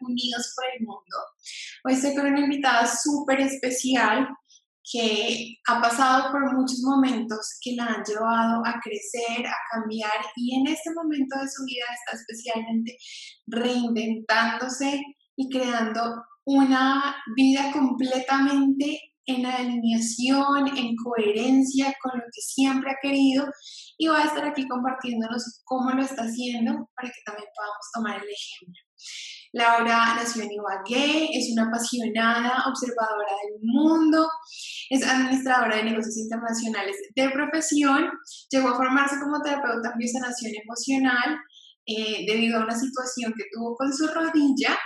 Unidos por el Mundo. Hoy estoy con una invitada súper especial que ha pasado por muchos momentos que la han llevado a crecer, a cambiar y en este momento de su vida está especialmente reinventándose y creando una vida completamente en alineación, en coherencia con lo que siempre ha querido y va a estar aquí compartiéndonos cómo lo está haciendo para que también podamos tomar el ejemplo. Laura nació en Ibagué, es una apasionada observadora del mundo, es administradora de negocios internacionales de profesión, llegó a formarse como terapeuta en biosanación emocional eh, debido a una situación que tuvo con su rodilla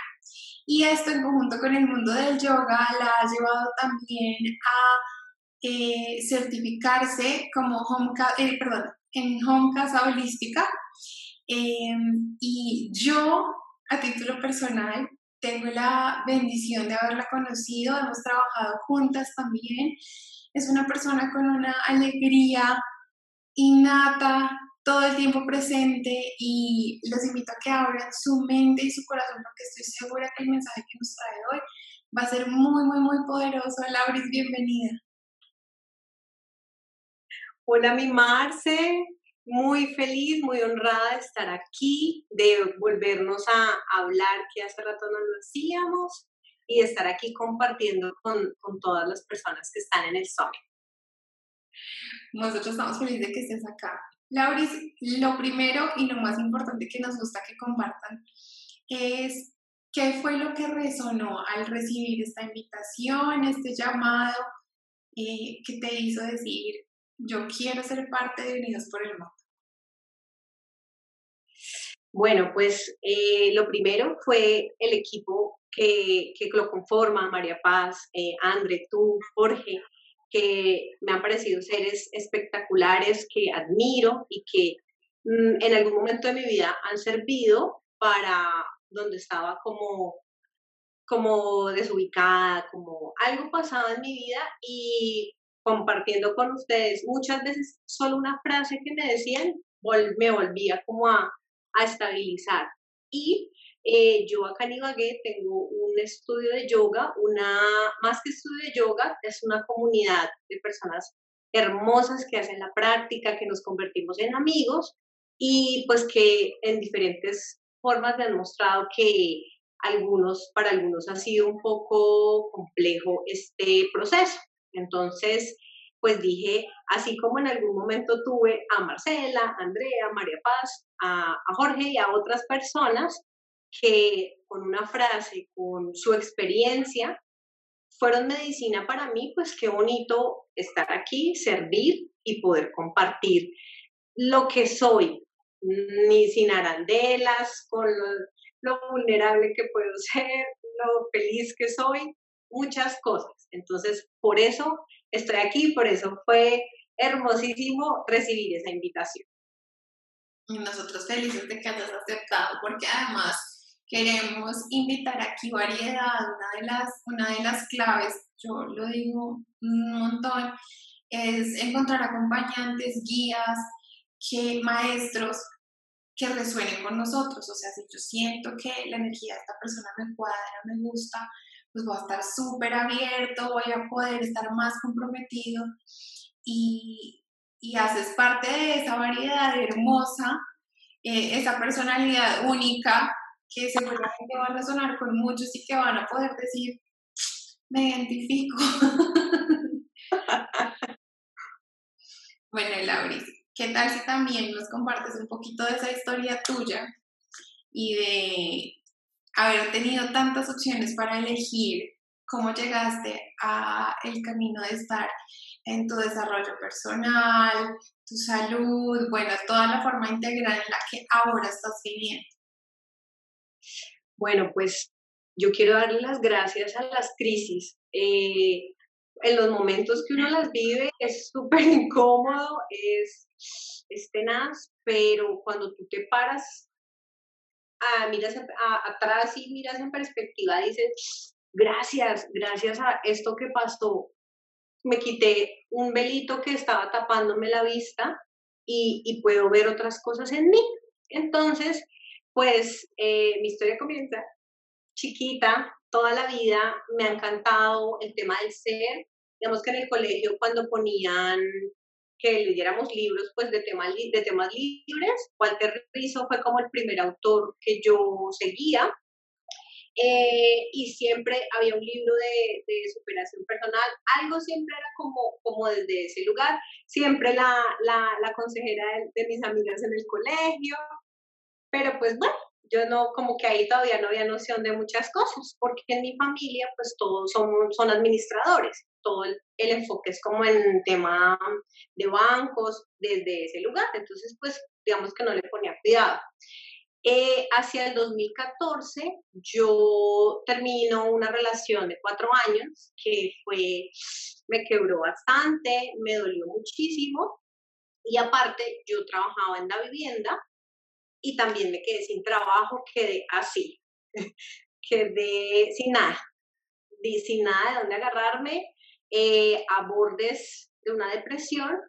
y esto en conjunto con el mundo del yoga la ha llevado también a eh, certificarse como home, eh, perdón, en home casa holística. Em, y yo, a título personal, tengo la bendición de haberla conocido, hemos trabajado juntas también. Es una persona con una alegría innata, todo el tiempo presente y los invito a que abran su mente y su corazón porque estoy segura que el mensaje que nos trae hoy va a ser muy, muy, muy poderoso. Lauris, bienvenida. Hola, mi Marce. Muy feliz, muy honrada de estar aquí, de volvernos a hablar que hace rato no lo hacíamos y de estar aquí compartiendo con, con todas las personas que están en el Summit. Nosotros estamos felices de que estés acá. Lauris, lo primero y lo más importante que nos gusta que compartan es qué fue lo que resonó al recibir esta invitación, este llamado eh, que te hizo decir, yo quiero ser parte de Unidos por el Mundo. Bueno, pues eh, lo primero fue el equipo que, que lo conforma, María Paz, eh, André, tú, Jorge, que me han parecido seres espectaculares, que admiro y que mm, en algún momento de mi vida han servido para donde estaba como, como desubicada, como algo pasado en mi vida y compartiendo con ustedes muchas veces solo una frase que me decían me volvía como a, a estabilizar. Y eh, yo acá en Ibagué tengo un estudio de yoga, una, más que estudio de yoga, es una comunidad de personas hermosas que hacen la práctica, que nos convertimos en amigos y pues que en diferentes formas me han mostrado que algunos, para algunos ha sido un poco complejo este proceso. Entonces, pues dije, así como en algún momento tuve a Marcela, a Andrea, a María Paz, a, Jorge y a otras personas, que con una frase, con su experiencia, fueron medicina para mí, pues qué bonito estar aquí, servir y poder compartir lo que soy, ni sin arandelas, con lo, vulnerable que puedo ser, lo feliz que soy, muchas cosas. Entonces, por eso estoy aquí, por eso fue hermosísimo recibir esa invitación. Y nosotros felices de que hayas aceptado, porque además queremos invitar aquí variedad. Una de las, una de las claves, yo lo digo un montón, es encontrar acompañantes, guías, que, maestros que resuenen con nosotros. O sea, si yo siento que la energía de esta persona me cuadra, me gusta, pues voy a estar súper abierto, voy a poder estar más comprometido y, y haces parte de esa variedad hermosa, eh, esa personalidad única que seguramente van a resonar con muchos y que van a poder decir, me identifico. bueno, Lauris, ¿qué tal si también nos compartes un poquito de esa historia tuya y de haber tenido tantas opciones para elegir cómo llegaste a el camino de estar en tu desarrollo personal, tu salud, bueno, toda la forma integral en la que ahora estás viviendo? Bueno, pues yo quiero darle las gracias a las crisis. Eh, en los momentos que uno las vive es súper incómodo, es, tenaz, pero cuando tú te paras, ah, miras atrás y miras en perspectiva, dices, gracias, gracias a esto que pasó, me quité un velito que estaba tapándome la vista y, puedo ver otras cosas en mí. Entonces, pues eh, mi historia comienza chiquita, toda la vida me ha encantado el tema del ser. Digamos que en el colegio cuando ponían que leyéramos libros pues de temas, de temas libres, Walter Rizzo fue como el primer autor que yo seguía. Eh, y siempre había un libro de, de, superación personal, algo siempre era como, como desde ese lugar, siempre la, la, la consejera de, mis amigas en el colegio, pero pues bueno, yo no, como que ahí todavía no había noción de muchas cosas, porque en mi familia pues todos son, son administradores, todo el, enfoque es como en tema de bancos desde ese lugar, entonces pues digamos que no le ponía cuidado. Eh, hacia el 2014 yo termino una relación de cuatro años que fue, me quebró bastante, me dolió muchísimo. Y aparte yo trabajaba en la vivienda y también me quedé sin trabajo, quedé así, quedé sin nada, sin nada de dónde agarrarme, eh, a bordes de una depresión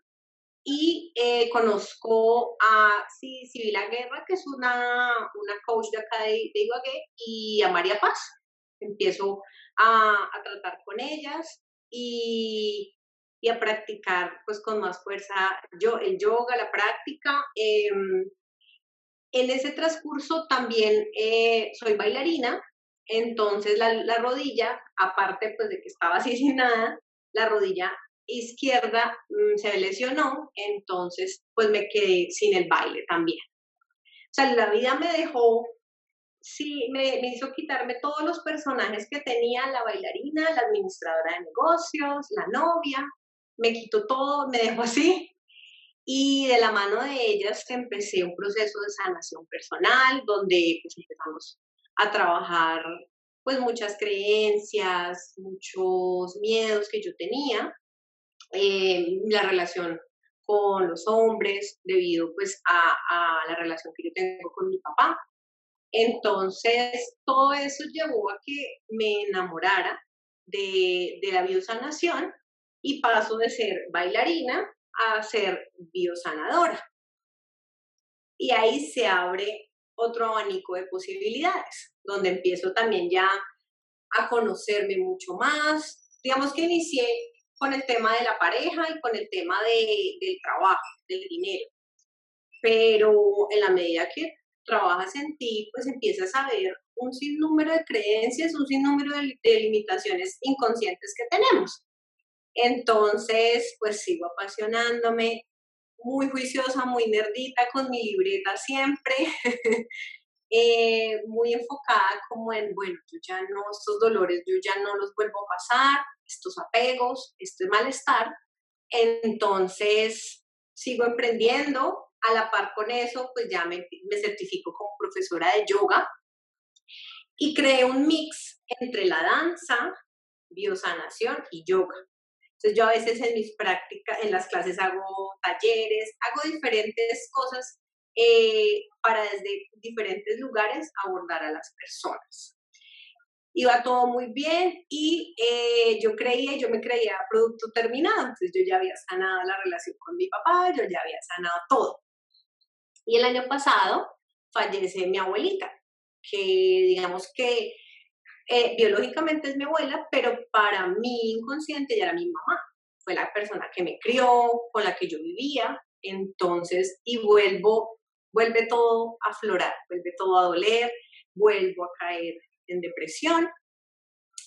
y eh, conozco a sí, Sibila Guerra, que es una, una coach de acá de, de y a María Paz. Empiezo a, a tratar con ellas y, y, a practicar pues con más fuerza yo, el yoga, la práctica. Em, en ese transcurso también eh, soy bailarina, entonces la, la, rodilla, aparte pues de que estaba así sin nada, la rodilla izquierda mm, se lesionó, entonces pues me quedé sin el baile también. O sea, la vida me dejó, sí, me, me hizo quitarme todos los personajes que tenía, la bailarina, la administradora de negocios, la novia, me quitó todo, me dejó así. Y de la mano de ellas empecé un proceso de sanación personal, donde pues, empezamos a trabajar pues muchas creencias, muchos miedos que yo tenía eh, la relación con los hombres debido pues a, la relación que yo tengo con mi papá. Entonces, todo eso llevó a que me enamorara de, de la biosanación y paso de ser bailarina a ser biosanadora. Y ahí se abre otro abanico de posibilidades, donde empiezo también ya a conocerme mucho más. Digamos que inicié con el tema de la pareja y con el tema de, del trabajo, del dinero. Pero en la medida que trabajas en ti, pues empiezas a ver un sinnúmero de creencias, un sinnúmero de, de limitaciones inconscientes que tenemos. Entonces, pues sigo apasionándome, muy juiciosa, muy nerdita con mi libreta siempre, eh, muy enfocada como en, bueno, yo ya no, estos dolores, yo ya no los vuelvo a pasar, estos apegos, este malestar. Entonces, sigo emprendiendo. A la par con eso, pues ya me, me certifico como profesora de yoga y creé un mix entre la danza, biosanación y yoga. Entonces yo a veces en mis prácticas, en las clases hago talleres, hago diferentes cosas eh, para desde diferentes lugares abordar a las personas iba todo muy bien y eh, yo creía, yo me creía producto terminado, entonces yo ya había sanado la relación con mi papá, yo ya había sanado todo. Y el año pasado fallece mi abuelita, que digamos que eh, biológicamente es mi abuela, pero para mí inconsciente ya era mi mamá. Fue la persona que me crió, con la que yo vivía, entonces, y vuelvo, vuelve todo a florar, vuelve todo a doler, vuelvo a caer en depresión.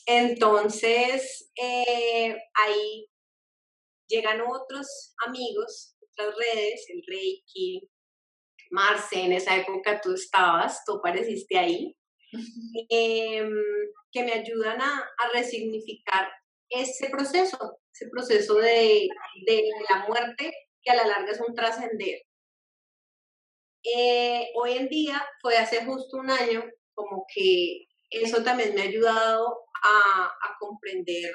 Entonces, eh, ahí llegan otros amigos, otras redes, el Reiki, Marce, en esa época tú estabas, tú apareciste ahí, em, que me ayudan a, a, resignificar ese proceso, ese proceso de, de, la muerte que a la larga es un trascender. Eh, hoy en día, fue hace justo un año, como que eso también me ha ayudado a, a comprender,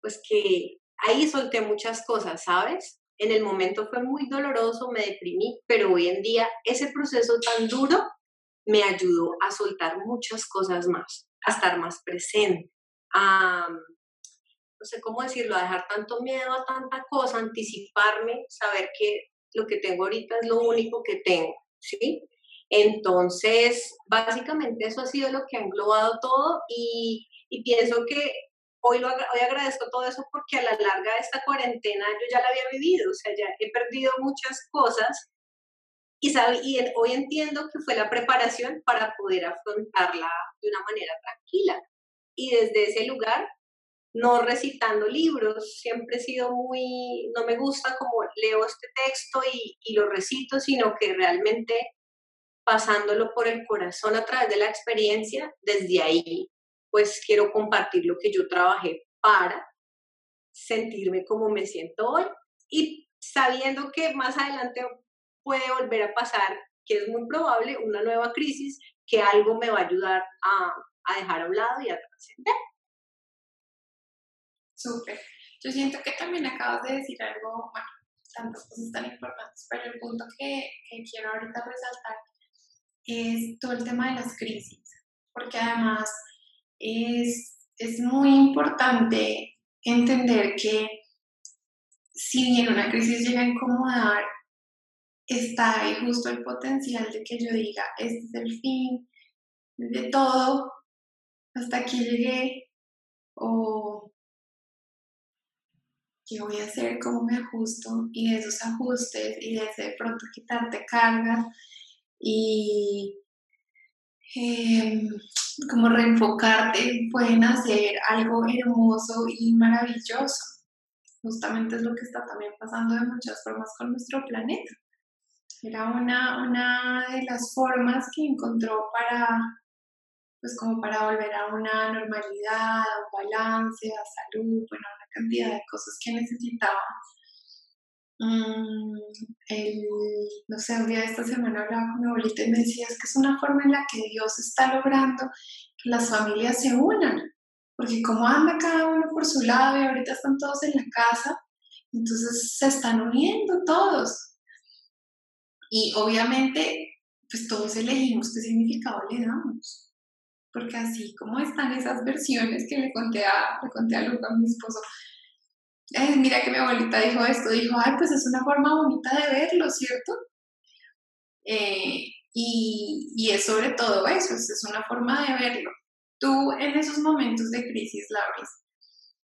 pues que ahí solté muchas cosas, ¿sabes? En el momento fue muy doloroso, me deprimí, pero hoy en día ese proceso tan duro me ayudó a soltar muchas cosas más, a estar más presente, a, no sé cómo decirlo, a dejar tanto miedo a tanta cosa, anticiparme, saber que lo que tengo ahorita es lo único que tengo, ¿sí? Entonces, básicamente eso ha sido lo que ha englobado todo y, y pienso que hoy, lo, hoy agradezco todo eso porque a la larga de esta cuarentena yo ya la había vivido, o sea, ya he perdido muchas cosas y, y hoy entiendo que fue la preparación para poder afrontarla de una manera tranquila. Y desde ese lugar, no recitando libros, siempre he sido muy, no me gusta como leo este texto y, y lo recito, sino que realmente pasándolo por el corazón a través de la experiencia, desde ahí pues quiero compartir lo que yo trabajé para sentirme como me siento hoy y sabiendo que más adelante puede volver a pasar, que es muy probable, una nueva crisis, que algo me va a ayudar a, a dejar a un lado y a trascender. Súper. Yo siento que también acabas de decir algo, bueno, tantas cosas tan importantes, pero el punto que, quiero ahorita resaltar es todo el tema de las crisis, porque además es, es muy importante entender que si bien una crisis llega a incomodar, está ahí justo el potencial de que yo diga, este es el fin de todo, hasta aquí llegué, qué voy a hacer, cómo me ajusto, y de esos ajustes y de ese de pronto quitarte cargas y em, como reenfocarte, pueden hacer algo hermoso y maravilloso. Justamente es lo que está también pasando de muchas formas con nuestro planeta. Era una, una de las formas que encontró para, pues como para volver a una normalidad, a un balance, a salud, bueno, cantidad de cosas que necesitaba. Mm, no sé, un día de esta semana hablaba con mi abuelita y me decía, es que es una forma en la que Dios está logrando que las familias se unan, porque como anda cada uno por su lado y ahorita están todos en la casa, entonces se están uniendo todos. Y obviamente, pues todos elegimos qué significado le damos. Porque así como están esas versiones que le conté a, le conté a Luca, mi esposo, eh, mira que mi abuelita dijo esto, dijo, ay, pues es una forma bonita de verlo, ¿cierto? Eh, y, y, es sobre todo eso, es una forma de verlo. Tú en esos momentos de crisis, Lauris,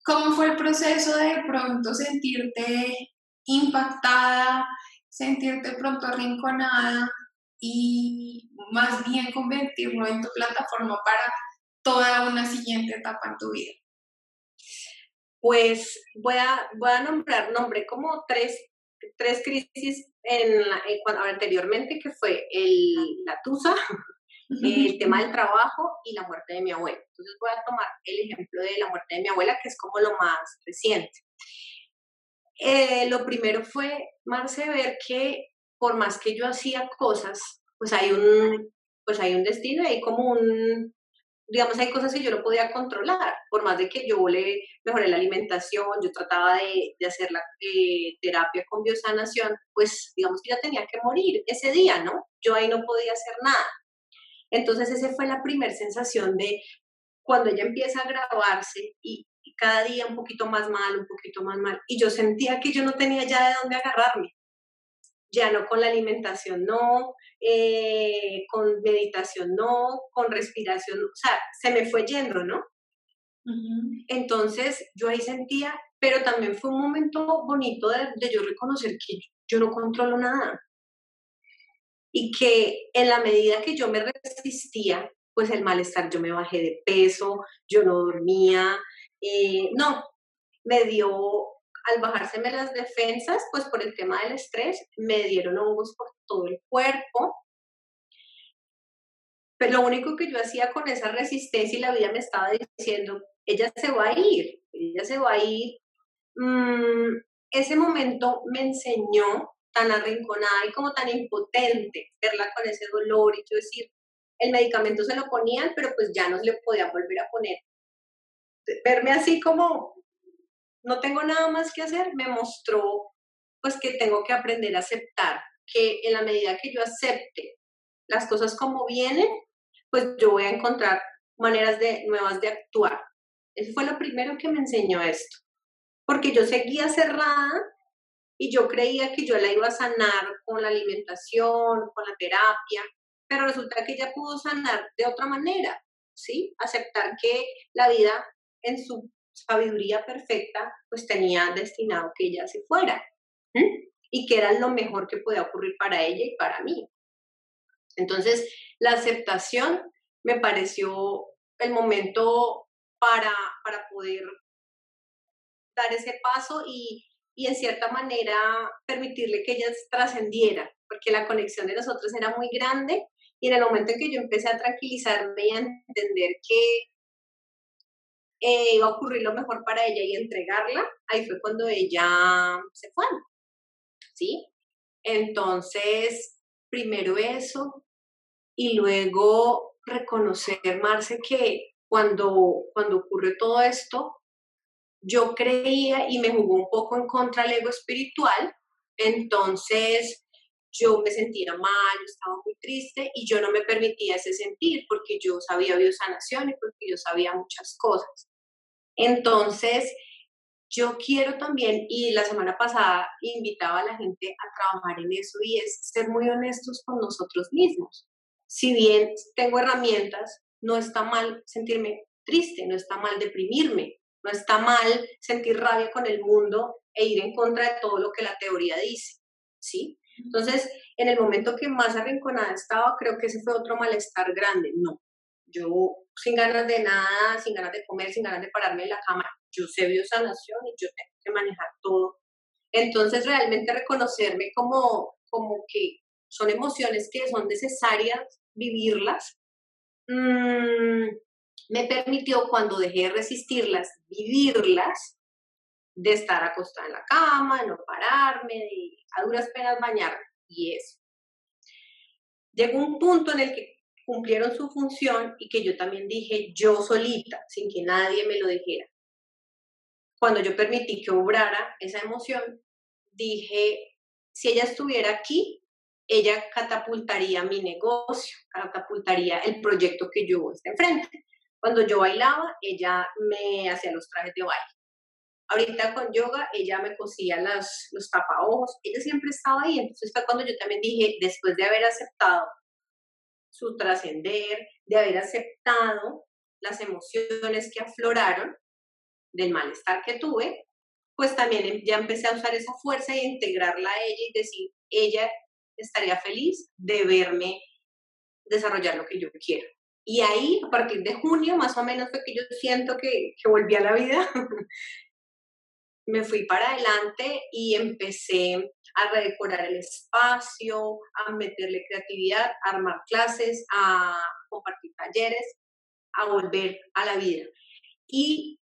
¿cómo fue el proceso de pronto sentirte impactada, sentirte pronto arrinconada y más bien convertirlo en tu plataforma para toda una siguiente etapa en tu vida? Pues voy a, voy a nombrar, nombré como tres, tres crisis en, cuando, anteriormente, que fue el, la TUSA, el tema del trabajo y la muerte de mi abuela. Entonces voy a tomar el ejemplo de la muerte de mi abuela, que es como lo más reciente. Eh, lo primero fue, Marce, ver que por más que yo hacía cosas, pues hay un, pues hay un destino, hay como un, digamos, hay cosas que yo no podía controlar, por más de que yo le mejoré la alimentación, yo trataba de, de hacer la eh, terapia con biosanación, pues digamos que ya tenía que morir ese día, ¿no? Yo ahí no podía hacer nada. Entonces esa fue la primera sensación de cuando ella empieza a grabarse y, cada día un poquito más mal, un poquito más mal. Y yo sentía que yo no tenía ya de dónde agarrarme. Ya no con la alimentación, no, eh, con meditación, no, con respiración, o sea, se me fue yendo, ¿no? Entonces yo ahí sentía, pero también fue un momento bonito de, de yo reconocer que yo no controlo nada. Y que en la medida que yo me resistía, pues el malestar, yo me bajé de peso, yo no dormía, eh, no, me dio, al bajárseme las defensas, pues por el tema del estrés, me dieron hongos por todo el cuerpo. Pero lo único que yo hacía con esa resistencia y la vida me estaba diciendo, ella se va a ir, ella se va a ir. Mm, ese momento me enseñó tan arrinconada y como tan impotente verla con ese dolor y yo decir, el medicamento se lo ponían, pero pues ya no se le podían volver a poner verme así como no tengo nada más que hacer, me mostró pues que tengo que aprender a aceptar, que en la medida que yo acepte las cosas como vienen, pues yo voy a encontrar maneras de, nuevas de actuar. Eso fue lo primero que me enseñó esto, porque yo seguía cerrada y yo creía que yo la iba a sanar con la alimentación, con la terapia, pero resulta que ella pudo sanar de otra manera, ¿sí? Aceptar que la vida en su sabiduría perfecta, pues tenía destinado que ella se fuera y que era lo mejor que podía ocurrir para ella y para mí. Entonces, la aceptación me pareció el momento para, para poder dar ese paso y, y en cierta manera permitirle que ella trascendiera, porque la conexión de nosotros era muy grande y en el momento en que yo empecé a tranquilizarme y a entender que eh, iba a ocurrir lo mejor para ella y entregarla, ahí fue cuando ella se fue. ¿Sí? Entonces, primero eso y luego reconocer, Marce, que cuando, cuando ocurrió todo esto, yo creía y me jugó un poco en contra el ego espiritual, entonces yo me sentía mal, yo estaba muy triste y yo no me permitía ese sentir porque yo sabía biosanación y porque yo sabía muchas cosas. Entonces, yo quiero también, y la semana pasada invitaba a la gente a trabajar en eso y es ser muy honestos con nosotros mismos. Si bien tengo herramientas, no está mal sentirme triste, no está mal deprimirme, no está mal sentir rabia con el mundo e ir en contra de todo lo que la teoría dice, ¿sí? Entonces, en el momento que más arrinconada estaba, creo que ese fue otro malestar grande. No, yo sin ganas de nada, sin ganas de comer, sin ganas de pararme en la cama, yo sé biosanación y yo tengo que manejar todo. Entonces, realmente reconocerme como, como que son emociones que son necesarias vivirlas, mm, me permitió cuando dejé de resistirlas, vivirlas, de estar acostada en la cama, no pararme, de a duras penas bañarme y eso. Llegó un punto en el que cumplieron su función y que yo también dije yo solita, sin que nadie me lo dijera. Cuando yo permití que obrara esa emoción, dije, si ella estuviera aquí, ella catapultaría mi negocio, catapultaría el proyecto que yo esté enfrente. Cuando yo bailaba, ella me hacía los trajes de baile. Ahorita con yoga, ella me cosía las, los tapaojos, ella siempre estaba ahí. Entonces fue cuando yo también dije, después de haber aceptado su trascender, de haber aceptado las emociones que afloraron del malestar que tuve, pues también em, ya empecé a usar esa fuerza y integrarla a ella y decir, ella estaría feliz de verme desarrollar lo que yo quiero. Y ahí, a partir de junio, más o menos fue que yo siento que, que volví a la vida. me fui para adelante y empecé a redecorar el espacio, a meterle creatividad, a armar clases, a compartir talleres, a volver a la vida. Y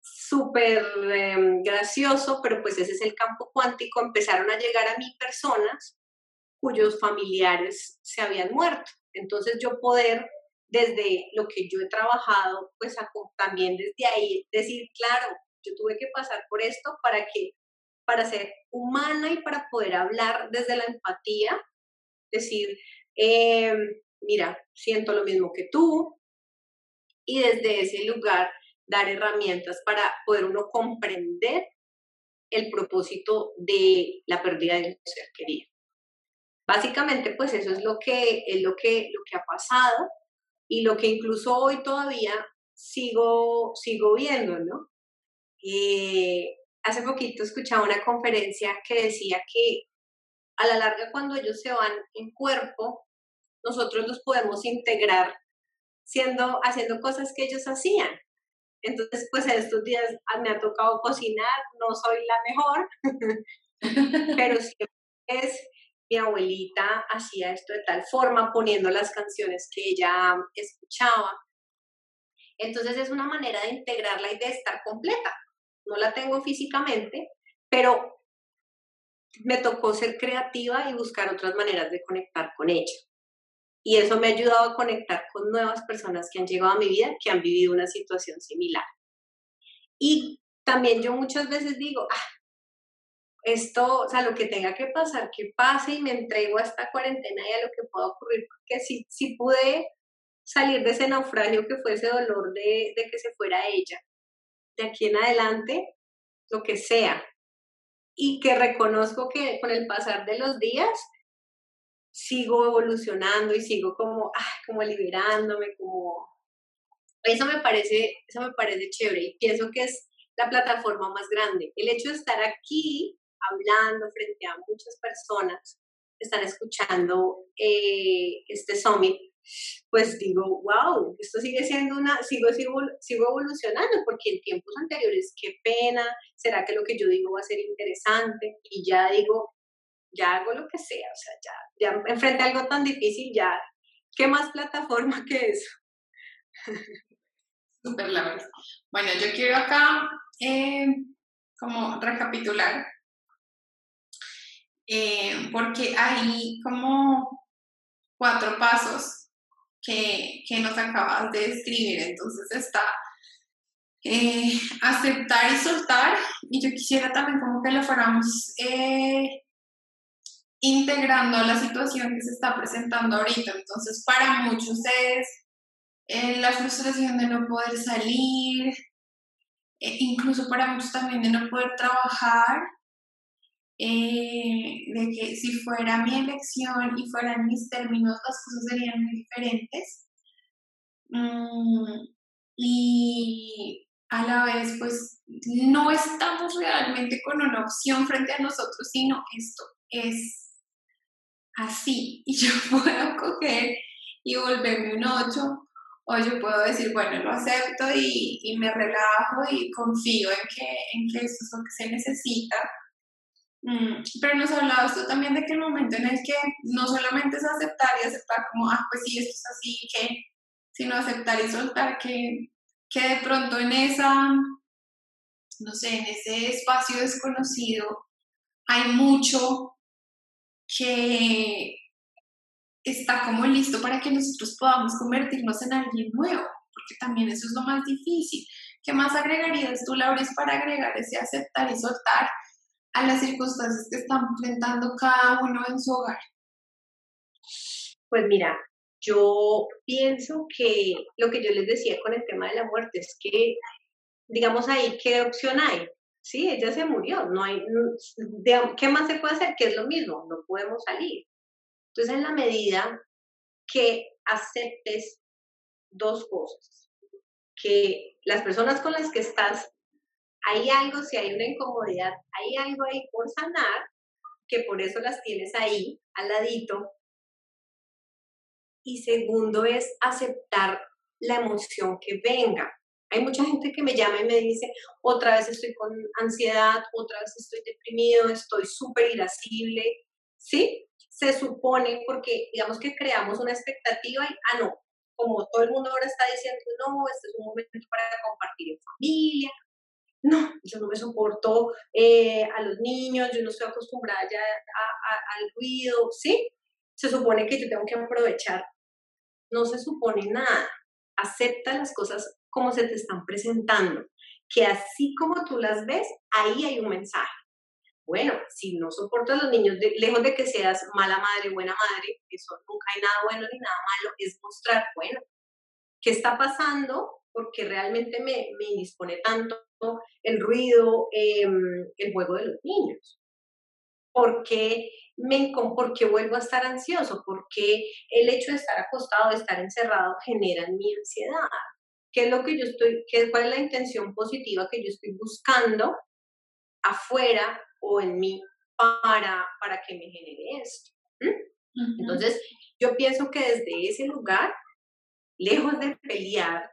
súper em, gracioso, pero pues ese es el campo cuántico, empezaron a llegar a mí personas cuyos familiares se habían muerto. Entonces yo poder, desde lo que yo he trabajado, pues también desde ahí decir, claro, yo tuve que pasar por esto para que para ser humana y para poder hablar desde la empatía, decir, em, mira, siento lo mismo que tú, y desde ese lugar dar herramientas para poder uno comprender el propósito de la pérdida de un ser querido. Básicamente, pues eso es lo que, es lo que, lo que ha pasado y lo que incluso hoy todavía sigo, sigo viendo, ¿no? Eh, hace poquito escuchaba una conferencia que decía que a la larga cuando ellos se van en cuerpo, nosotros los podemos integrar siendo, haciendo cosas que ellos hacían. Entonces, pues en estos días me ha tocado cocinar, no soy la mejor, pero siempre es mi abuelita hacía esto de tal forma, poniendo las canciones que ella escuchaba. Entonces es una manera de integrarla y de estar completa no la tengo físicamente, pero me tocó ser creativa y buscar otras maneras de conectar con ella. Y eso me ha ayudado a conectar con nuevas personas que han llegado a mi vida, que han vivido una situación similar. Y también yo muchas veces digo, ah, esto, o sea, lo que tenga que pasar, que pase y me entrego a esta cuarentena y a lo que pueda ocurrir, porque si, si pude salir de ese naufragio que fue ese dolor de, de que se fuera ella, de aquí en adelante, lo que sea. y que reconozco que con el pasar de los días sigo evolucionando y sigo como, como liberándome, como... Eso me, parece, eso me parece chévere y pienso que es la plataforma más grande. El hecho de estar aquí hablando frente a muchas personas que están escuchando eh, este summit, pues digo, wow, esto sigue siendo una, sigo, sigo, sigo evolucionando, porque en tiempos anteriores, qué pena, será que lo que yo digo va a ser interesante, y ya digo, ya hago lo que sea, o sea, ya, ya enfrente a algo tan difícil, ya, ¿qué más plataforma que eso? Super la Bueno, yo quiero acá eh, como recapitular, eh, porque hay como cuatro pasos que, que, nos acabas de describir. Entonces está eh, aceptar y soltar, y yo quisiera también como que lo fuéramos integrando a la situación que se está presentando ahorita. Entonces, para muchos es eh, la frustración de no poder salir, eh, incluso para muchos también de no poder trabajar, eh, de que si fuera mi elección y fueran mis términos, las cosas serían muy diferentes. Mm, y a la vez, pues, no estamos realmente con una opción frente a nosotros, sino esto es así y yo puedo coger y volverme un 8 o yo puedo decir, bueno, lo acepto y, y me relajo y confío en que, en que eso es lo que se necesita. Mm, pero nos hablabas tú también de que el momento en el que no solamente es aceptar y aceptar como, ah, pues sí, esto es así, que, sino aceptar y soltar, que, que de pronto en esa, no sé, en ese espacio desconocido hay mucho que está como listo para que nosotros podamos convertirnos en alguien nuevo, porque también eso es lo más difícil. ¿Qué más agregarías tú, Lauris, para agregar ese aceptar y soltar a las circunstancias que están enfrentando cada uno en su hogar? Pues mira, yo pienso que lo que yo les decía con el tema de la muerte es que, digamos ahí, ¿qué opción hay? sí, ella se murió, no hay, ¿qué más se puede hacer? Que es lo mismo, no podemos salir. Entonces, en la medida que aceptes dos cosas, que las personas con las que estás, hay algo, si hay una incomodidad, hay algo ahí por sanar, que por eso las tienes ahí, al ladito. Y segundo es aceptar la emoción que venga. Hay mucha gente que me llama y me dice, otra vez estoy con ansiedad, otra vez estoy deprimido, estoy súper irascible, ¿sí? Se supone porque digamos que creamos una expectativa y, ah, no, como todo el mundo ahora está diciendo, no, este es un momento para compartir en familia, no, yo no me soporto eh, a los niños, yo no estoy acostumbrada ya al ruido, ¿sí? Se supone que yo tengo que aprovechar. No se supone nada. Acepta las cosas como se te están presentando, que así como tú las ves, ahí hay un mensaje. Bueno, si no soportas a los niños, lejos de que seas mala madre, buena madre, eso nunca hay nada bueno ni nada malo, es mostrar, bueno, ¿qué está pasando? Porque realmente me, me indispone tanto el ruido, em, el juego de los niños. ¿Por qué, me, ¿Por qué vuelvo a estar ansioso? Porque el hecho de estar acostado, de estar encerrado, genera mi ansiedad qué es lo que yo estoy, qué, cuál es la intención positiva que yo estoy buscando afuera o en mí para, para que me genere esto. Entonces, yo pienso que desde ese lugar, lejos de pelear,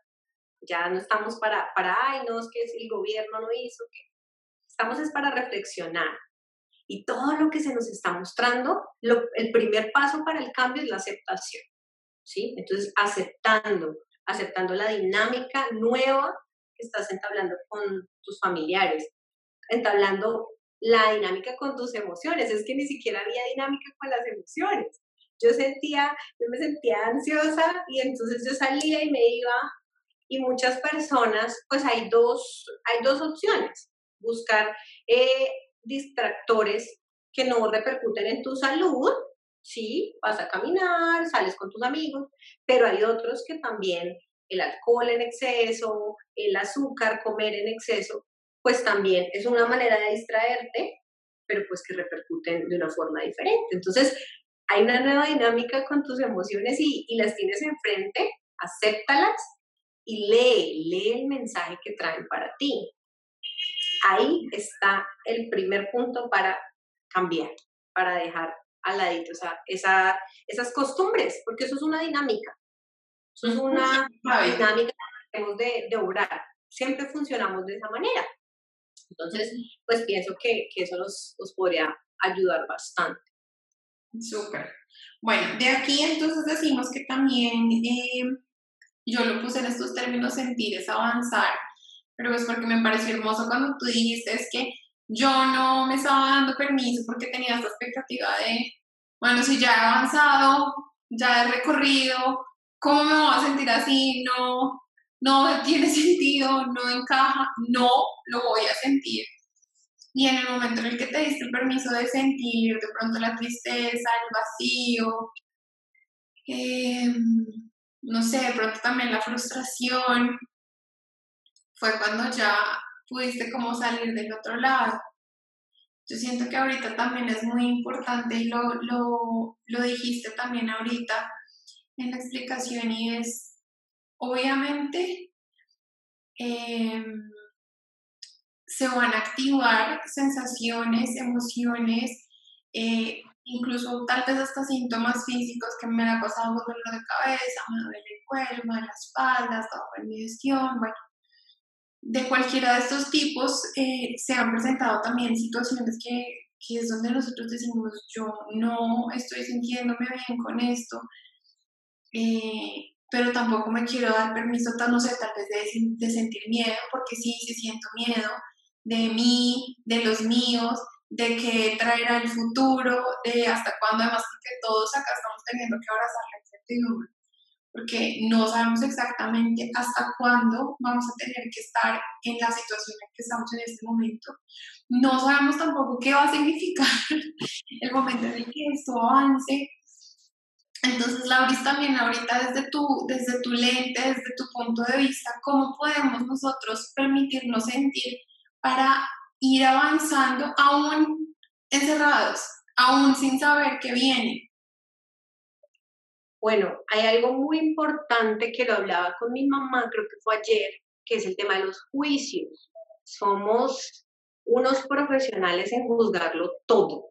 ya no estamos para, para ay, no, es que el gobierno no hizo, que estamos es para reflexionar. Y todo lo que se nos está mostrando, el primer paso para el cambio es la aceptación. ¿sí? Entonces, aceptando, aceptando la dinámica nueva que estás entablando con tus familiares, entablando la dinámica con tus emociones. Es que ni siquiera había dinámica con las emociones. Yo sentía, yo me sentía ansiosa y entonces yo salía y me iba y muchas personas, pues hay dos, hay dos opciones. Buscar eh, distractores que no repercuten en tu salud sí, vas a caminar, sales con tus amigos, pero hay otros que también el alcohol en exceso, el azúcar, comer en exceso, pues también es una manera de distraerte pero pues que repercuten de una forma diferente. Entonces, hay una nueva dinámica con tus emociones y, y las tienes enfrente, acéptalas y lee, lee el mensaje que traen para ti. Ahí está el primer punto para cambiar, para dejar al ladito esa, esas costumbres, porque eso es una dinámica. Eso es una dinámica que tenemos de, de obrar. Siempre funcionamos de esa manera. Entonces, pues pienso que, que eso nos, nos podría ayudar bastante. Súper. Bueno, de aquí entonces decimos que también eh, yo lo puse en estos términos, sentir es avanzar, pero es porque me pareció hermoso cuando tú dijiste es que yo no me estaba dando permiso porque tenía esta expectativa de, bueno, si ya he avanzado, ya he recorrido, ¿cómo me voy a sentir así? No, no tiene sentido, no encaja, no lo voy a sentir. Y en el momento en el que te diste el permiso de sentir de pronto la tristeza, el vacío, em, no sé, de pronto también la frustración, fue cuando ya pudiste como salir del otro lado. Yo siento que ahorita también es muy importante y lo, lo, lo dijiste también ahorita en la explicación y es, obviamente, eh, se van a activar sensaciones, emociones, eh, incluso tal vez hasta síntomas físicos que me ha pasado dolor de cabeza, me duele el cuerpo, me duele la espalda, en mi digestión, bueno. De cualquiera de estos tipos eh, se han presentado también situaciones que, que, es donde nosotros decimos, yo no estoy sintiéndome bien con esto, eh, pero tampoco me quiero dar permiso, no sé, tal vez de, de sentir miedo, porque sí, sí siento miedo, de mí, de los míos, de qué traerá el futuro, de hasta cuándo, además porque todos acá estamos teniendo que abrazar la incertidumbre, porque no sabemos exactamente hasta cuándo vamos a tener que estar en la situación en que estamos en este momento. No sabemos tampoco qué va a significar el momento en el que esto avance. Entonces, Lauris, también ahorita desde tu, desde tu lente, desde tu punto de vista, ¿cómo podemos nosotros permitirnos sentir para ir avanzando aún encerrados, aún sin saber qué viene. Bueno, hay algo muy importante que lo hablaba con mi mamá, creo que fue ayer, que es el tema de los juicios. Somos unos profesionales en juzgarlo todo,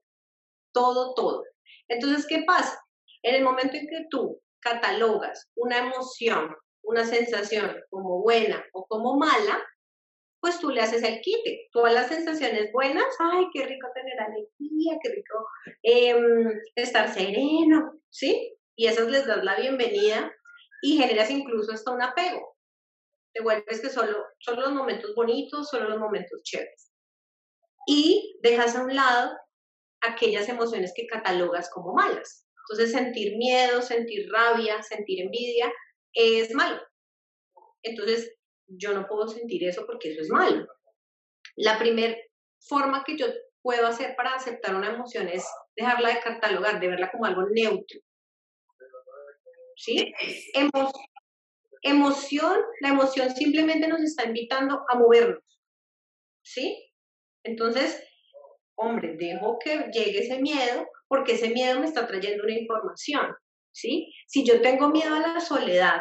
todo, todo. Entonces, ¿qué pasa? En el momento en que tú catalogas una emoción, una sensación como buena o como mala, pues tú le haces el quite. Todas las sensaciones buenas, ay, qué rico tener alegría, qué rico em, estar sereno, ¿sí? Y esas les das la bienvenida y generas incluso hasta un apego. Te vuelves que solo son los momentos bonitos, solo los momentos chéveres. Y dejas a un lado aquellas emociones que catalogas como malas. Entonces, sentir miedo, sentir rabia, sentir envidia es malo. Entonces, yo no puedo sentir eso porque eso es malo. La primera forma que yo puedo hacer para aceptar una emoción es dejarla de catalogar, de verla como algo neutro. ¿Sí? emoción, la emoción simplemente nos está invitando a movernos. ¿Sí? Entonces, hombre, dejo que llegue ese miedo porque ese miedo me está trayendo una información. ¿Sí? Si yo tengo miedo a la soledad,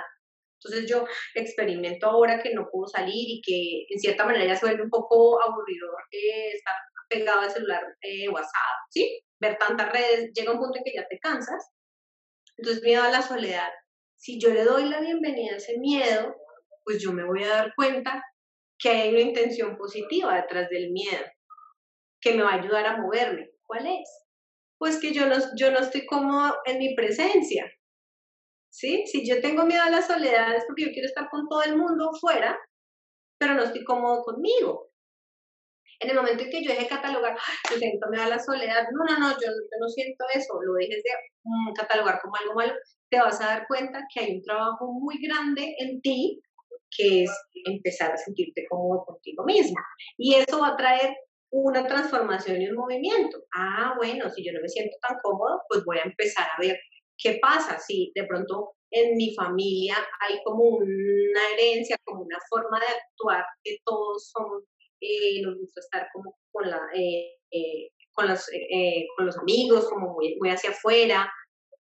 entonces yo experimento ahora que no puedo salir y que en cierta manera ya se vuelve un poco aburrido eh, estar pegado al celular eh, WhatsApp, ¿sí? Ver tantas redes, llega un punto en que ya te cansas. Entonces miedo a la soledad. Si yo le doy la bienvenida a ese miedo, pues yo me voy a dar cuenta que hay una intención positiva detrás del miedo, que me va a ayudar a moverme. ¿Cuál es? Pues que yo no, yo no estoy cómodo en mi presencia, ¿sí? Si yo tengo miedo a la soledad es porque yo quiero estar con todo el mundo fuera, pero no estoy cómodo conmigo. En el momento en que yo deje catalogar, yo siento miedo a la soledad, no, no, no, yo, no siento eso, lo dejes de mm, catalogar como algo malo, te vas a dar cuenta que hay un trabajo muy grande en ti, que es empezar a sentirte cómodo contigo mismo. Y eso va a traer una transformación y un movimiento. Ah, bueno, si yo no me siento tan cómodo, pues voy a empezar a ver ¿Qué pasa si de pronto en mi familia hay como una herencia, como una forma de actuar que todos somos eh, nos gusta estar como eh, eh, los, con los amigos, como muy, muy hacia afuera,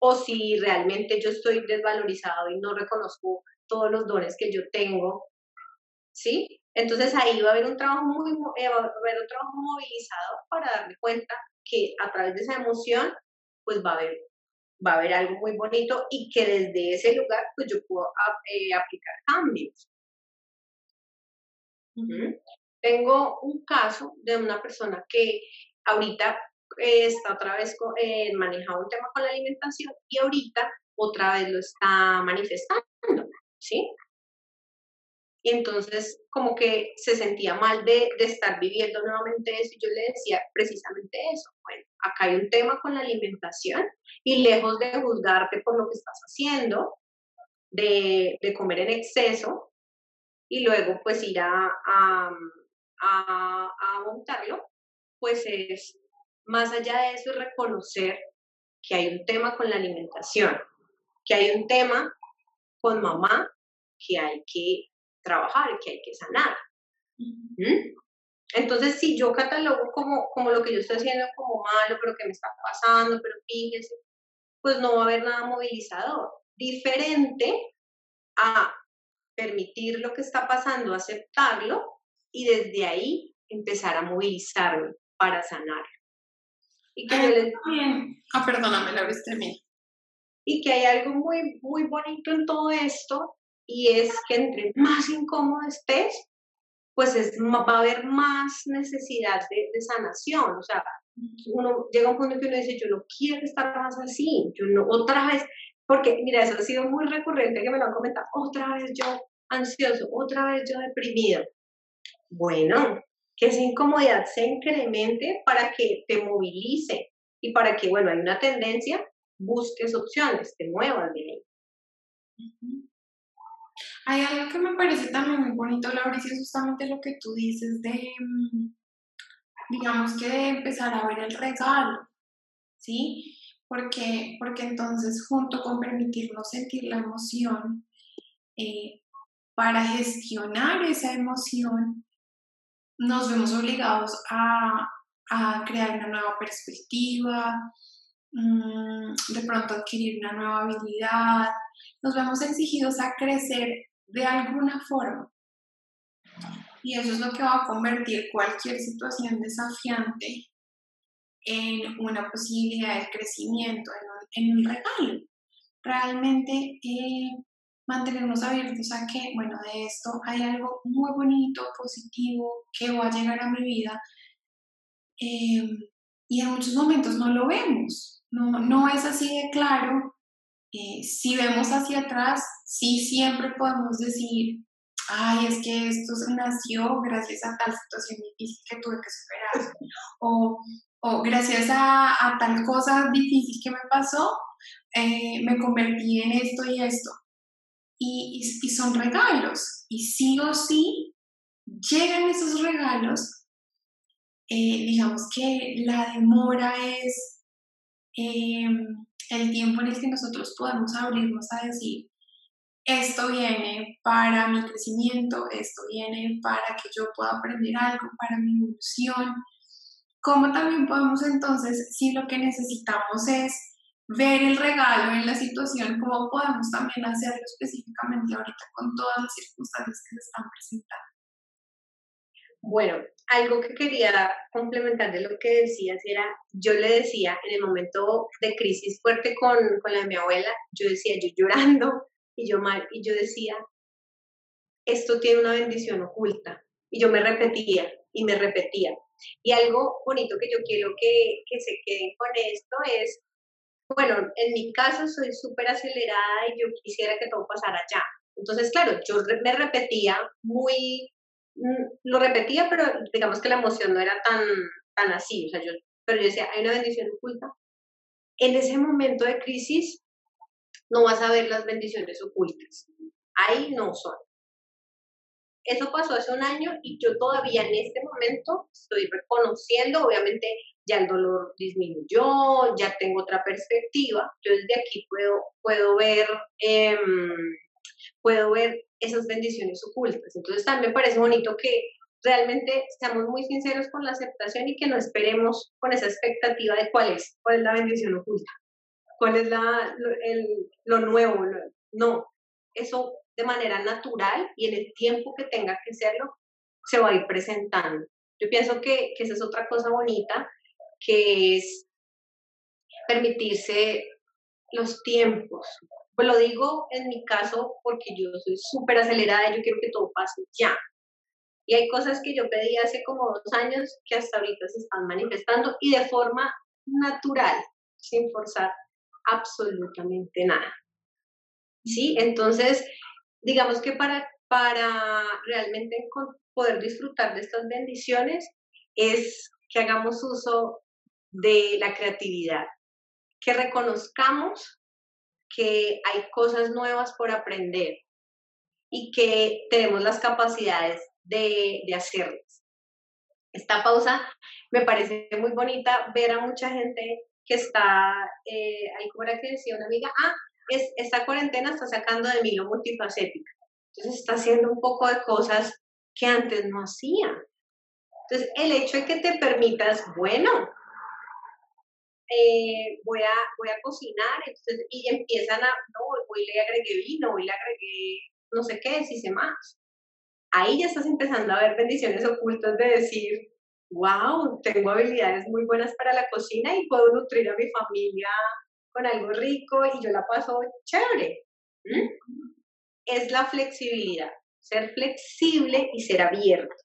o si realmente yo estoy desvalorizado y no reconozco todos los dones que yo tengo, ¿sí? Entonces ahí va a haber un trabajo muy, va a haber un trabajo movilizado para darme cuenta que a través de esa emoción, pues va a haber va a haber algo muy bonito y que desde ese lugar pues yo puedo eh, aplicar cambios. Tengo un caso de una persona que ahorita eh, está otra vez eh, manejando un tema con la alimentación y ahorita otra vez lo está manifestando, ¿sí? Y entonces como que se sentía mal de, estar viviendo nuevamente eso y yo le decía precisamente eso. Bueno, acá hay un tema con la alimentación y lejos de juzgarte por lo que estás haciendo, de, comer en exceso y luego pues ir a, a montarlo, pues es más allá de eso reconocer que hay un tema con la alimentación, que hay un tema con mamá que hay que trabajar, y que hay que sanar. ¿Mm? Entonces, si yo catalogo como, como lo que yo estoy haciendo como malo, pero que me está pasando, pero fíjese, pues no va a haber nada movilizador. Diferente a permitir lo que está pasando, aceptarlo y desde ahí empezar a movilizarme para sanar. Y que Ah, perdóname, la abriste mí. Y que hay algo muy, muy bonito en todo esto, y es que entre más incómodo estés, pues es, va a haber más necesidad de, sanación. O sea, uno llega a un punto que uno dice, yo no quiero estar más así, yo no, otra vez, porque mira, eso ha sido muy recurrente que me lo han comentado, otra vez yo ansioso, otra vez yo deprimido. Bueno, que esa incomodidad se incremente para que te movilice y para que, bueno, hay una tendencia, busques opciones, te muevas de ahí. Hay algo que me parece también muy bonito, Lauricia, es justamente lo que tú dices de, mm, digamos que de empezar a ver el regalo, ¿sí? Porque, porque entonces junto con permitirnos sentir la emoción, eh, para gestionar esa emoción, nos vemos obligados a, a crear una nueva perspectiva, mm, de pronto adquirir una nueva habilidad, nos vemos exigidos a crecer de alguna forma. Y eso es lo que va a convertir cualquier situación desafiante en una posibilidad de crecimiento, en un, regalo. Realmente eh, mantenernos abiertos a que, bueno, de esto hay algo muy bonito, positivo, que va a llegar a mi vida. Em, y en muchos momentos no lo vemos, no, no es así de claro, si vemos hacia atrás, sí siempre podemos decir, ay, es que esto nació gracias a tal situación difícil que tuve que superar, o, o gracias a, tal cosa difícil que me pasó, eh, me convertí en esto y esto. Y, y, son regalos, y sí o sí llegan esos regalos, eh, digamos que la demora es el tiempo en el que nosotros podemos abrirnos a decir, esto viene para mi crecimiento, esto viene para que yo pueda aprender algo, para mi evolución. ¿Cómo también podemos entonces, si lo que necesitamos es ver el regalo en la situación, cómo podemos también hacerlo específicamente ahorita con todas las circunstancias que se están presentando? Bueno, algo que quería complementar de lo que decías era, yo le decía en el momento de crisis fuerte con, con la de mi abuela, yo decía, yo llorando y yo mal, y yo decía, esto tiene una bendición oculta. Y yo me repetía y me repetía. Y algo bonito que yo quiero que, que se queden con esto es, bueno, en mi caso soy súper acelerada y yo quisiera que todo pasara ya. Entonces, claro, yo me repetía muy lo repetía, pero digamos que la emoción no era tan, tan así, o sea, yo, pero yo decía, hay una bendición oculta. En ese momento de crisis no vas a ver las bendiciones ocultas, ahí no son. Eso pasó hace un año y yo todavía en este momento estoy reconociendo, obviamente ya el dolor disminuyó, ya tengo otra perspectiva, yo desde aquí puedo, puedo ver, eh, puedo ver esas bendiciones ocultas. Entonces también me parece bonito que realmente seamos muy sinceros con la aceptación y que no esperemos con esa expectativa de cuál es, cuál es la bendición oculta, cuál es la, lo, el, lo nuevo. no, eso de manera natural y en el tiempo que tenga que serlo, se va a ir presentando. Yo pienso que, que esa es otra cosa bonita, que es permitirse los tiempos. Pues lo digo en mi caso porque yo soy súper acelerada y yo quiero que todo pase ya. Y hay cosas que yo pedí hace como dos años que hasta ahorita se están manifestando y de forma natural, sin forzar absolutamente nada. ¿Sí? Entonces, digamos que para, para realmente poder disfrutar de estas bendiciones es que hagamos uso de la creatividad, que reconozcamos que hay cosas nuevas por aprender y que tenemos las capacidades de, de hacerlas. Esta pausa me parece muy bonita ver a mucha gente que está, eh, ahí como era que decía una amiga, ah, es, esta cuarentena está sacando de mí lo multifacética. Entonces está haciendo un poco de cosas que antes no hacía. Entonces, el hecho de que te permitas, bueno, eh, voy, a, voy a cocinar, entonces, y empiezan a, no, hoy le agregué vino, hoy le agregué no sé qué, si sé más. Ahí ya estás empezando a ver bendiciones ocultas de decir, wow, tengo habilidades muy buenas para la cocina y puedo nutrir a mi familia con algo rico y yo la paso chévere. ¿Mm? Es la flexibilidad, ser flexible y ser abierto.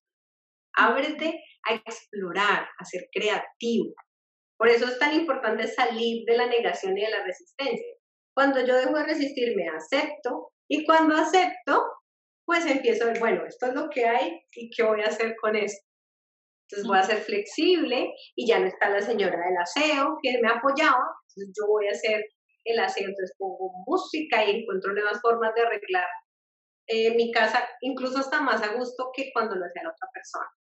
Ábrete a explorar, a ser creativo. Por eso es tan importante salir de la negación y de la resistencia. Cuando yo dejo de resistirme, acepto, y cuando acepto, pues empiezo a ver, bueno, esto es lo que hay y qué voy a hacer con esto. Entonces voy a ser flexible y ya no está la señora del aseo que me apoyaba, entonces yo voy a hacer el aseo, entonces pongo música y encuentro nuevas formas de arreglar eh, mi casa, incluso hasta más a gusto que cuando lo hacía la otra persona.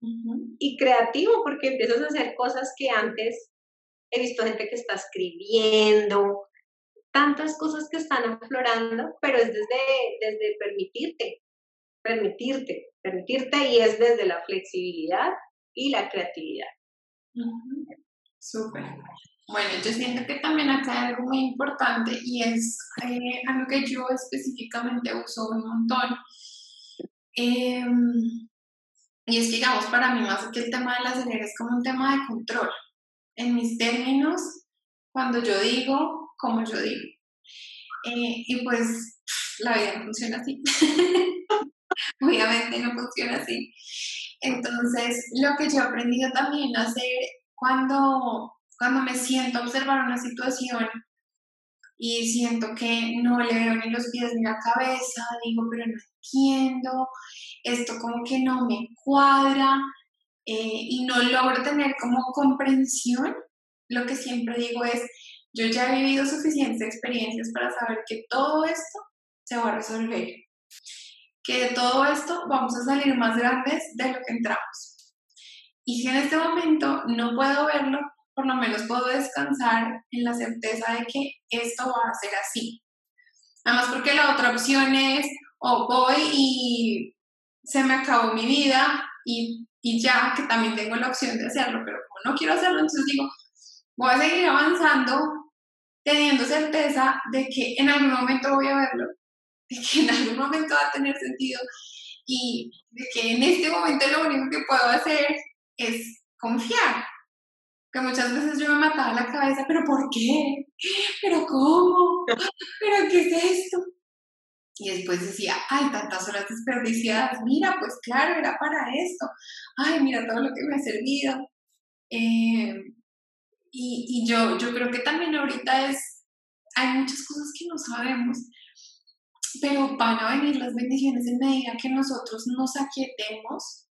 Y creativo, porque empiezas a hacer cosas que antes he visto gente que está escribiendo, tantas cosas que están aflorando, pero es desde, desde permitirte, permitirte, permitirte y es desde la flexibilidad y la creatividad. Súper. Bueno, yo siento que también acá hay algo muy importante y es eh, algo que yo específicamente uso un montón. Em, y es que, digamos, para mí más que el tema de la acelera es como un tema de control. En mis términos, cuando yo digo, como yo digo. Eh, y pues la vida no funciona así. Obviamente no funciona así. Entonces, lo que yo he aprendido también a hacer cuando, cuando me siento a observar una situación y siento que no le veo ni los pies ni la cabeza, digo, pero no entiendo, esto como que no me cuadra eh, y no logro tener como comprensión, lo que siempre digo es, yo ya he vivido suficientes experiencias para saber que todo esto se va a resolver, que de todo esto vamos a salir más grandes de lo que entramos. Y si en este momento no puedo verlo, por lo menos puedo descansar en la certeza de que esto va a ser así. Además porque la otra opción es, o voy y se me acabó mi vida y, y ya, que también tengo la opción de hacerlo, pero como no quiero hacerlo, entonces digo, voy a seguir avanzando teniendo certeza de que en algún momento voy a verlo, de que en algún momento va a tener sentido y de que en este momento lo único que puedo hacer es confiar. Muchas veces yo me mataba la cabeza, pero ¿por qué? ¿Pero cómo? ¿Pero qué es esto? Y después decía, ay, tantas horas desperdiciadas, mira, pues claro, era para esto, ay, mira todo lo que me ha servido. Y, y yo, yo creo que también ahorita es, hay muchas cosas que no sabemos, pero van a venir las bendiciones en medida que nosotros nos aquietemos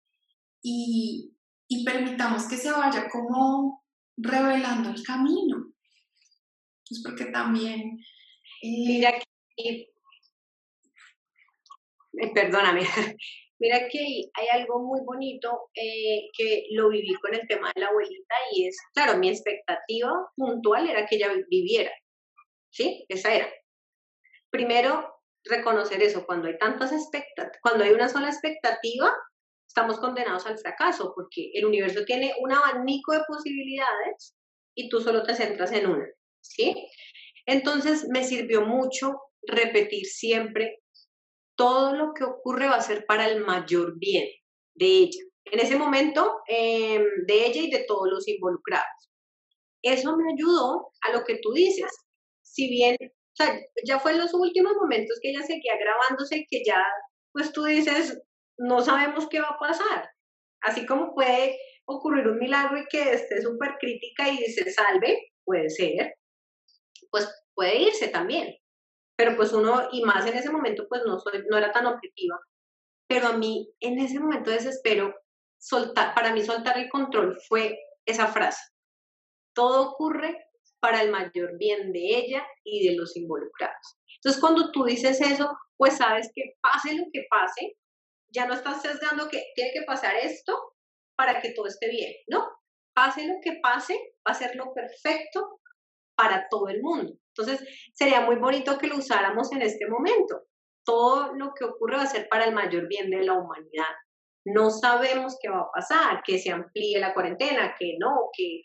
y, y permitamos que se vaya como revelando el camino. Pues porque también... Eh, mira que eh, perdóname, mira que hay algo muy bonito eh, que lo viví con el tema de la abuelita y es, claro, mi expectativa puntual era que ella viviera, ¿sí? Esa era. Primero, reconocer eso, cuando hay tantas expectativas, cuando hay una sola expectativa, estamos condenados al fracaso porque el universo tiene un abanico de posibilidades y tú solo te centras en una, ¿sí? Entonces me sirvió mucho repetir siempre, todo lo que ocurre va a ser para el mayor bien de ella. En ese momento, em, de ella y de todos los involucrados. Eso me ayudó a lo que tú dices. Si bien, o sea, ya fue en los últimos momentos que ella seguía grabándose, que ya, pues tú dices, no sabemos qué va a pasar. Así como puede ocurrir un milagro y que esté súper crítica y se salve, puede ser, pues puede irse también. Pero pues uno, y más en ese momento, pues no, soy, no era tan objetiva. Pero a mí, en ese momento de desespero, soltar, para mí soltar el control fue esa frase. Todo ocurre para el mayor bien de ella y de los involucrados. Entonces, cuando tú dices eso, pues sabes que pase lo que pase, ya no estás sesgando que tiene que pasar esto para que todo esté bien, ¿no? Pase lo que pase, va a ser lo perfecto para todo el mundo. Entonces, sería muy bonito que lo usáramos en este momento. Todo lo que ocurre va a ser para el mayor bien de la humanidad. No sabemos qué va a pasar, que se amplíe la cuarentena, que no, que...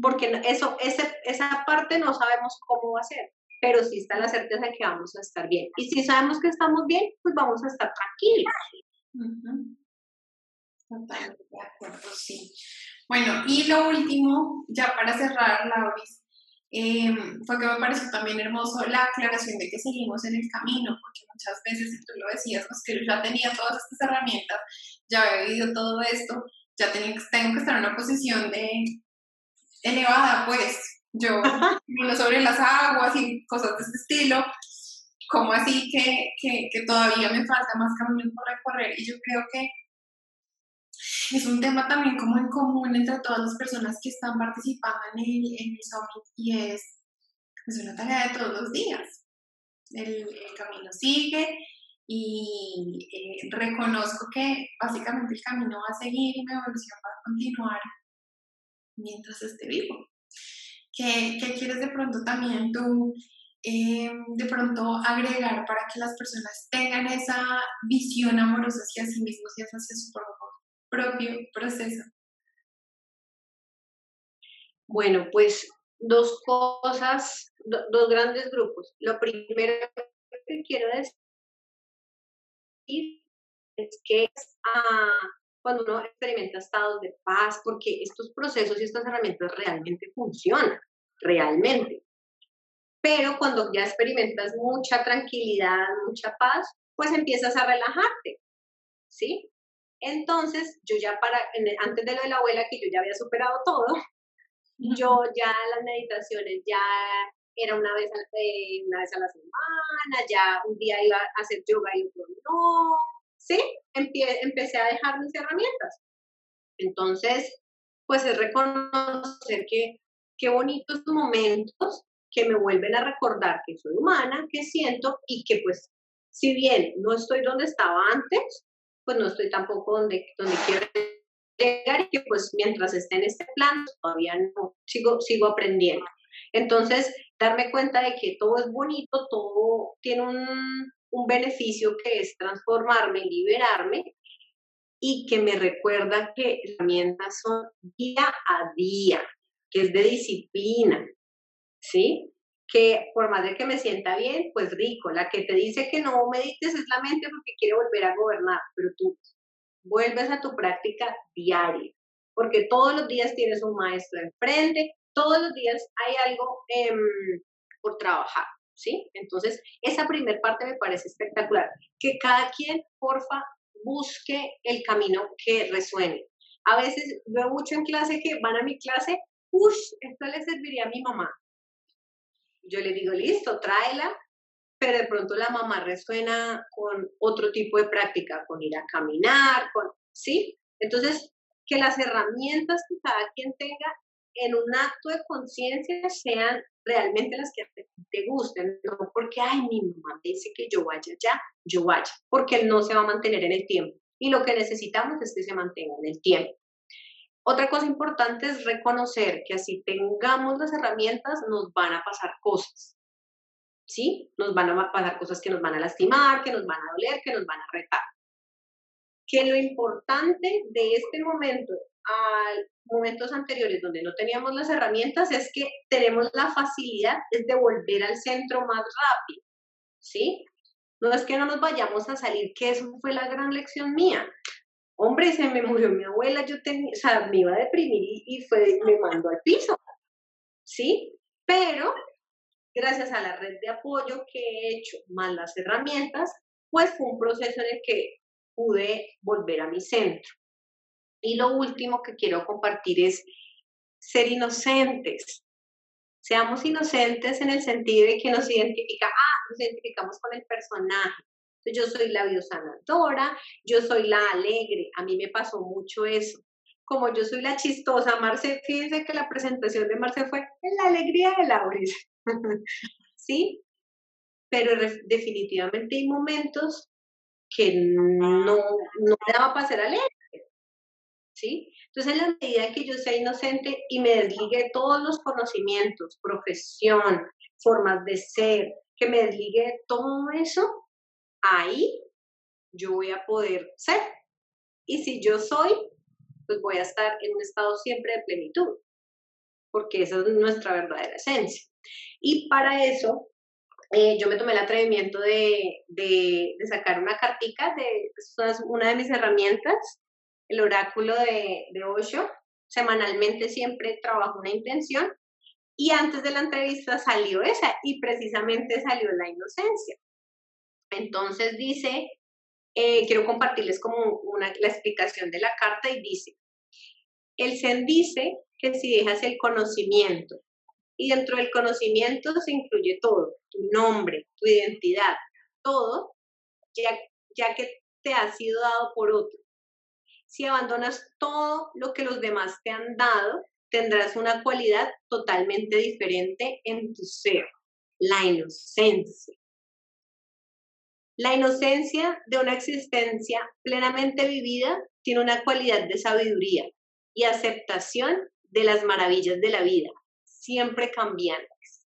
Porque eso, ese, esa parte no sabemos cómo va a ser pero sí está la certeza de que vamos a estar bien. Y si sabemos que estamos bien, pues vamos a estar tranquilos. Totalmente de acuerdo, sí. Bueno, y lo último, ya para cerrar, Lauris, eh, fue que me pareció también hermoso la aclaración de que seguimos en el camino, porque muchas veces, tú lo decías, pues que ya tenía todas estas herramientas, ya había vivido todo esto, ya tengo que estar en una posición de elevada, pues, yo vino sobre las aguas y cosas de ese estilo, como así que, que, que, todavía me falta más camino por recorrer y yo creo que es un tema también como en común entre todas las personas que están participando en el, en el summit y es, es una tarea de todos los días. El, el camino sigue y eh, reconozco que básicamente el camino va a seguir y mi evolución va a continuar mientras esté vivo. ¿Qué, quieres de pronto también tú eh, de pronto agregar para que las personas tengan esa visión amorosa hacia sí mismos y hacia su propio proceso? Bueno, pues dos cosas, dos grandes grupos. Lo primero que quiero decir es que ah, cuando uno experimenta estados de paz, porque estos procesos y estas herramientas realmente funcionan realmente. Pero cuando ya experimentas mucha tranquilidad, mucha paz, pues empiezas a relajarte, ¿sí? Entonces, yo ya para, antes de lo de la abuela, que yo ya había superado todo, yo ya las meditaciones ya era una vez, a, eh, una vez a la semana, ya un día iba a hacer yoga y otro no, ¿sí? empecé a dejar mis herramientas. Entonces, pues es reconocer que qué bonitos momentos que me vuelven a recordar que soy humana, que siento y que pues si bien no estoy donde estaba antes, pues no estoy tampoco donde, donde quiero llegar y que pues mientras esté en este plan todavía no sigo, sigo aprendiendo. Entonces, darme cuenta de que todo es bonito, todo tiene un, un beneficio que es transformarme, liberarme y que me recuerda que herramientas son día a día, que es de disciplina, ¿sí? Que por más de que me sienta bien, pues rico. La que te dice que no medites es la mente porque quiere volver a gobernar, pero tú vuelves a tu práctica diaria, porque todos los días tienes un maestro enfrente, todos los días hay algo em, por trabajar, ¿sí? Entonces, esa primera parte me parece espectacular. Que cada quien, porfa, busque el camino que resuene. A veces veo mucho en clase que van a mi clase uff, esto le serviría a mi mamá. Yo le digo, listo, tráela, pero de pronto la mamá resuena con otro tipo de práctica, con ir a caminar, con, ¿sí? Entonces, que las herramientas que cada quien tenga en un acto de conciencia sean realmente las que te gusten, no porque, ay, mi mamá dice que yo vaya ya, yo vaya, porque él no se va a mantener en el tiempo. Y lo que necesitamos es que se mantenga en el tiempo. Otra cosa importante es reconocer que así tengamos las herramientas, nos van a pasar cosas. ¿Sí? Nos van a pasar cosas que nos van a lastimar, que nos van a doler, que nos van a retar. que lo importante de este momento a momentos anteriores donde no teníamos las herramientas es que tenemos la facilidad de volver al centro más rápido, ¿sí? No es que no nos vayamos a salir, que eso fue la gran lección mía. Hombre, se me murió mi abuela, yo tenía, o sea, me iba a deprimir y, fue, me mandó al piso, ¿sí? Pero gracias a la red de apoyo que he hecho, más las herramientas, pues fue un proceso en el que pude volver a mi centro. Y lo último que quiero compartir es ser inocentes. Seamos inocentes en el sentido de que nos identifica, ah, nos identificamos con el personaje. Yo soy la biosanadora, yo soy la alegre. A mí me pasó mucho eso. Como yo soy la chistosa, Marce, fíjense que la presentación de Marce fue la alegría de Lauris. ¿Sí? Pero definitivamente hay momentos que no, no daba para ser alegre. ¿Sí? Entonces, en la medida que yo sea inocente y me desligue todos los conocimientos, profesión, formas de ser, que me desligue todo eso, ahí yo voy a poder ser. Y si yo soy, pues voy a estar en un estado siempre de plenitud, porque esa es nuestra verdadera esencia. Y para eso, eh, yo me tomé el atrevimiento de, de, sacar una cartica, de, es una de mis herramientas, el oráculo de, de Osho. Semanalmente siempre trabajo una intención y antes de la entrevista salió esa y precisamente salió la inocencia. Entonces dice, eh, quiero compartirles como una, la explicación de la carta y dice, el Zen dice que si dejas el conocimiento, y dentro del conocimiento se incluye todo, tu nombre, tu identidad, todo, ya, ya que te ha sido dado por otro. Si abandonas todo lo que los demás te han dado, tendrás una cualidad totalmente diferente en tu ser, la inocencia. La inocencia de una existencia plenamente vivida tiene una cualidad de sabiduría y aceptación de las maravillas de la vida, siempre cambiantes.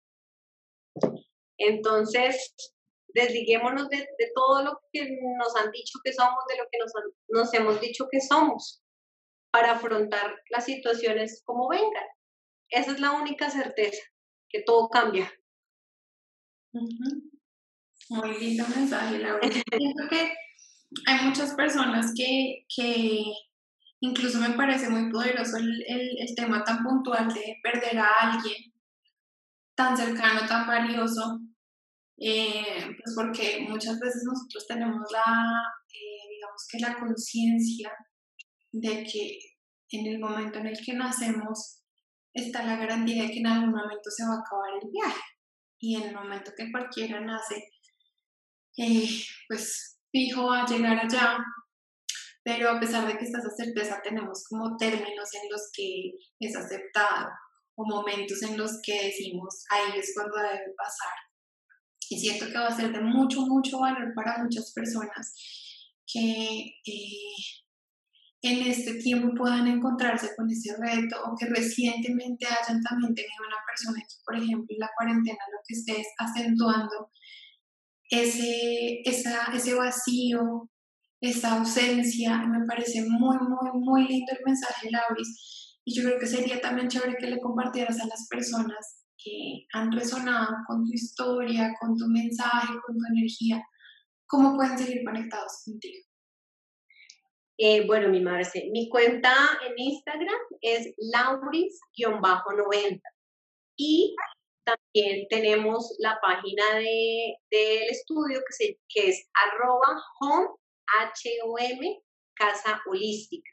Entonces, desliguémonos de, todo lo que nos han dicho que somos, de lo que nos, hemos dicho que somos, para afrontar las situaciones como vengan. Esa es la única certeza, que todo cambia. Muy lindo mensaje, Laura. Siento que hay muchas personas que, que incluso me parece muy poderoso el, el, tema tan puntual de perder a alguien tan cercano, tan valioso, eh, pues porque muchas veces nosotros tenemos la, eh, digamos que la conciencia de que en el momento en el que nacemos está la garantía de que en algún momento se va a acabar el viaje. Y en el momento que cualquiera nace, eh, pues fijo a llegar allá, pero a pesar de que está esa certeza, tenemos como términos en los que es aceptado o momentos en los que decimos, ahí es cuando debe pasar. Y siento que va a ser de mucho, mucho valor para muchas personas que eh, en este tiempo puedan encontrarse con ese reto o que recientemente hayan también tenido una persona que, por ejemplo, en la cuarentena lo que estés acentuando ese, esa, ese vacío, esa ausencia. Me parece muy, muy, muy lindo el mensaje, Lauris. Y yo creo que sería también chévere que le compartieras a las personas que han resonado con tu historia, con tu mensaje, con tu energía, cómo pueden seguir conectados contigo. Eh, bueno, mi Marce, mi cuenta en Instagram es lauris-90 y también tenemos la página del de, estudio que, se, que es arroba home, H-O-M, casa holística.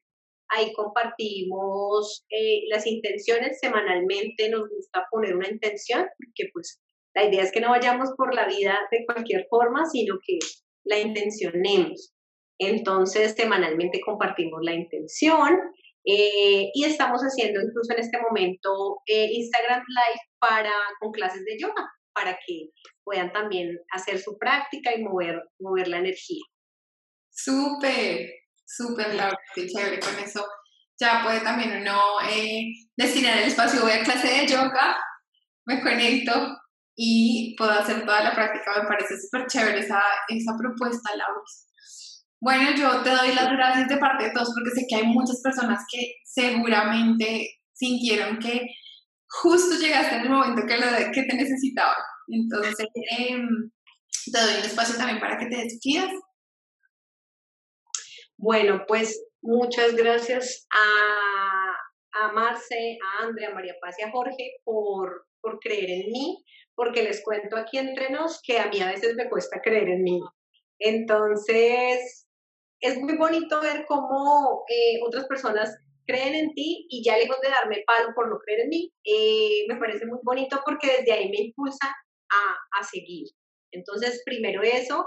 Ahí compartimos eh, las intenciones semanalmente, nos gusta poner una intención, porque pues la idea es que no vayamos por la vida de cualquier forma, sino que la intencionemos. Entonces, semanalmente compartimos la intención eh, y estamos haciendo incluso en este momento eh, Instagram Live para, con clases de yoga, para que puedan también hacer su práctica y mover, mover la energía. Súper, súper, Laura, qué chévere con eso. Ya puede también uno eh, destinar el espacio, voy a clase de yoga, me conecto y puedo hacer toda la práctica. Me parece súper chévere esa, esa propuesta, Laura. Bueno, yo te doy las gracias de parte de todos porque sé que hay muchas personas que seguramente sintieron que justo llegaste en el momento que, lo que te necesitaba. Entonces, em, te doy un espacio también para que te despidas. Bueno, pues muchas gracias a, a Marce, a Andrea, a María Paz y a Jorge por, por creer en mí, porque les cuento aquí entre nos que a mí a veces me cuesta creer en mí. Entonces, es muy bonito ver cómo eh, otras personas creen en ti y ya lejos de darme palo por no creer en mí, eh, me parece muy bonito porque desde ahí me impulsa a, a seguir. Entonces, primero eso,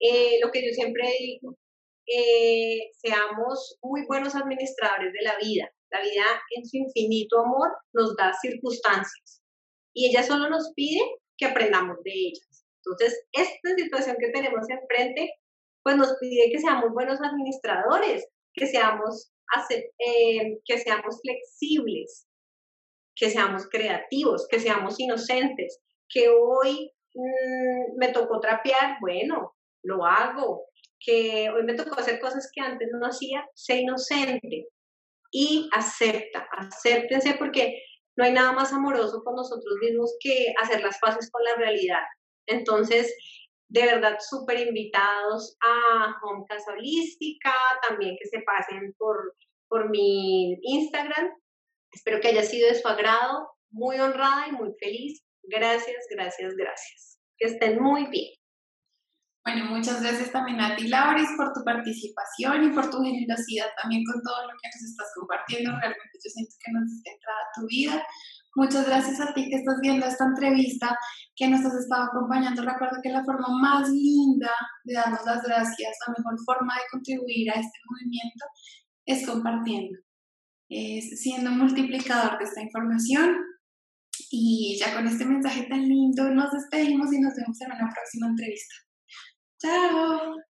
eh, lo que yo siempre digo, seamos muy buenos administradores de la vida. La vida en su infinito amor nos da circunstancias y ella solo nos pide que aprendamos de ellas. Entonces, esta situación que tenemos enfrente, pues nos pide que seamos buenos administradores, que seamos, eh, que seamos flexibles, que seamos creativos, que seamos inocentes, que hoy mm, me tocó trapear, bueno, lo hago, que hoy me tocó hacer cosas que antes no hacía, sé inocente y acepta, acéptense porque no hay nada más amoroso con nosotros mismos que hacer las paces con la realidad. Entonces, de verdad, súper invitados a Home Casa Holística, también que se pasen por, por mi Instagram. Espero que haya sido de su agrado, muy honrada y muy feliz. Gracias, gracias, gracias. Que estén muy bien. Bueno, muchas gracias también a ti, Lauris, por tu participación y por tu generosidad también con todo lo que nos estás compartiendo. Realmente yo siento que nos has entrado a tu vida. Muchas gracias a ti que estás viendo esta entrevista, que nos has estado acompañando. Recuerda que la forma más linda de darnos las gracias, la mejor forma de contribuir a este movimiento es compartiendo, es siendo multiplicador de esta información. Y ya con este mensaje tan lindo nos despedimos y nos vemos en una próxima entrevista. Ciao